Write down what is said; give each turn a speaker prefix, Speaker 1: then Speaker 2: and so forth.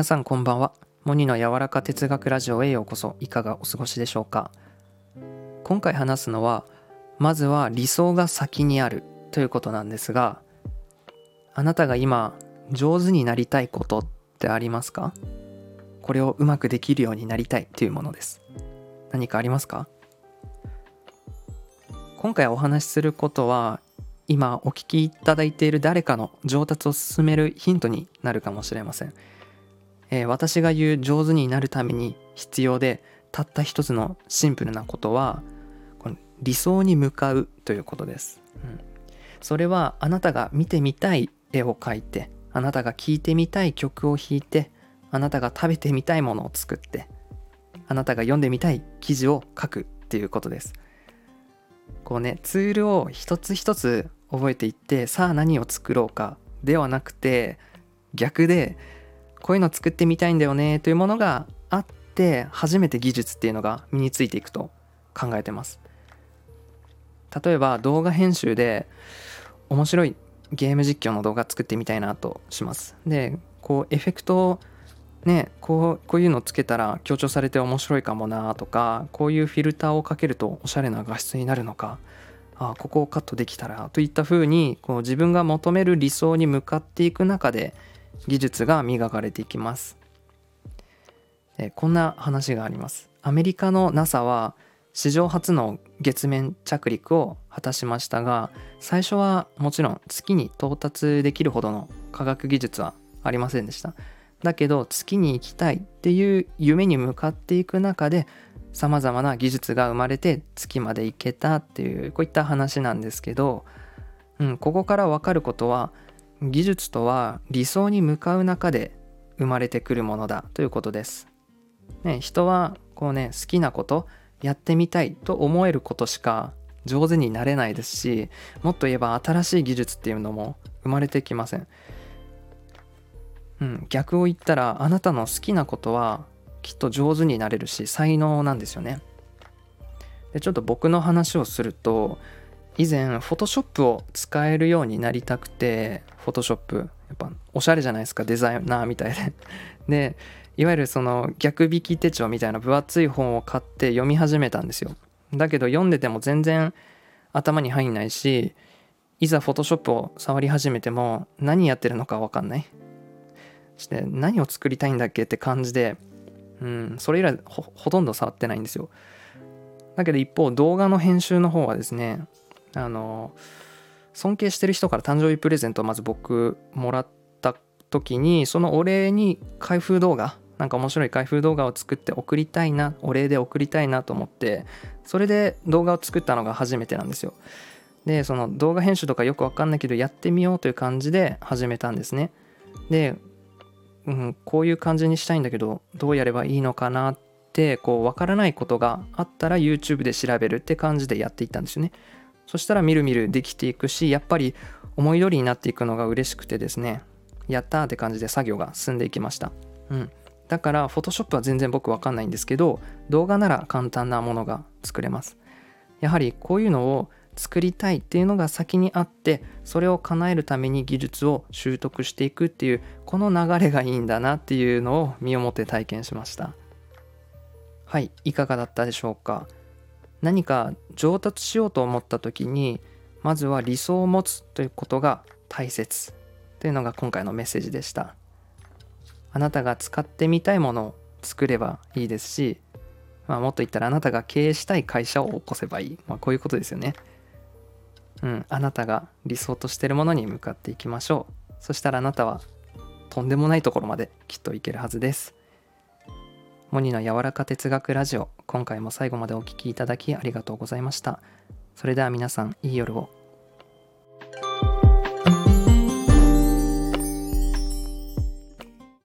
Speaker 1: 皆さんこんばんは。モニの柔らか哲学ラジオへようこそ。いかがお過ごしでしょうか。今回話すのはまずは理想が先にあるということなんですがあなたが今上手になりたいことってありますか？これをうまくできるようになりたいというものです。何かありますか？今回お話しすることは今お聞きいただいている誰かの上達を進めるヒントになるかもしれません、えー、私が言う上手になるために必要でたった一つのシンプルなことはこの理想に向かうということです、うん、それはあなたが見てみたい絵を描いてあなたが聴いてみたい曲を弾いてあなたが食べてみたいものを作ってあなたが読んでみたい記事を書くっていうことです。こうねツールを一つ一つ覚えていってさあ何を作ろうかではなくて逆でこういうの作ってみたいんだよねというものがあって初めて技術っていうのが身についていくと考えてます。例えば動画編集で面白いゲーム実況の動画作ってみたいなとします。でこうエフェクトをねこうこういうのつけたら強調されて面白いかもなとかこういうフィルターをかけるとおしゃれな画質になるのかあここをカットできたらといったふうにこう自分が求める理想に向かっていく中で技術が磨かれていきます。えこんな話があります。アメリカの NASA は史上初の月面着陸を果たしましたが最初はもちろん月に到達できるほどの科学技術はありませんでした。だけど月に行きたいっていう夢に向かっていく中でさまざまな技術が生まれて月まで行けたっていうこういった話なんですけど、うん、ここから分かることは技術とは理想に向かう中で生まれてくるものだということです。ね、人はこうね好きなことやってみたいと思えることしか上手になれないですしもっと言えば新しい技術っていうのも生まれてきません。うん、逆を言ったらあなたの好きなことはきっと上手になれるし才能なんですよね。でちょっと僕の話をすると以前フォトショップを使えるようになりたくてフォトショップやっぱおしゃれじゃないですかデザイナーみたいで。でいわゆるその逆引き手帳みたいな分厚い本を買って読み始めたんですよ。だけど読んでても全然頭に入んないしいざフォトショップを触り始めても何やってるのか分かんない。して何を作りたいんだっけって感じでうん、それ以来ほとんど触ってないんですよ。だけど一方動画の編集の方はですねあの尊敬してる人から誕生日プレゼントをまず僕もらった時にそのお礼に開封動画なんか面白い開封動画を作って送りたいなお礼で送りたいなと思ってそれで動画を作ったのが初めてなんですよ。でその動画編集とかよくわかんないけどやってみようという感じで始めたんですね。でうん、こういう感じにしたいんだけどどうやればいいのかなってこう分からないことがあったら YouTube で調べるって感じでやっていったんですよね。そしたらみるみるできていくしやっぱり思い通りになっていくのが嬉しくてですね。やったーって感じで作業が進んでいきました。うん。だから Photoshop は全然僕分かんないんですけど動画なら簡単なものが作れます。やはりこういうのを作りたいっていうのが先にあってそれを叶えるために技術を習得していくっていうこの流れがいいんだなっていうのを身をもって体験しました。はい。いかがだったでしょうか？何か上達しようと思った時にまずは理想を持つということが大切。というのが今回のメッセージでした。あなたが使ってみたいものを作ればいいですし、まあ、もっと言ったらあなたが経営したい会社を起こせばいい、まあ、こういうことですよね。うん、あなたが理想としてるものに向かっていきましょう。そしたらあなたはとんでもないところまできっといけるはずです。モニの柔らか哲学ラジオ。今回も最後までお聴きいただきありがとうございました。それでは皆さんいい夜を。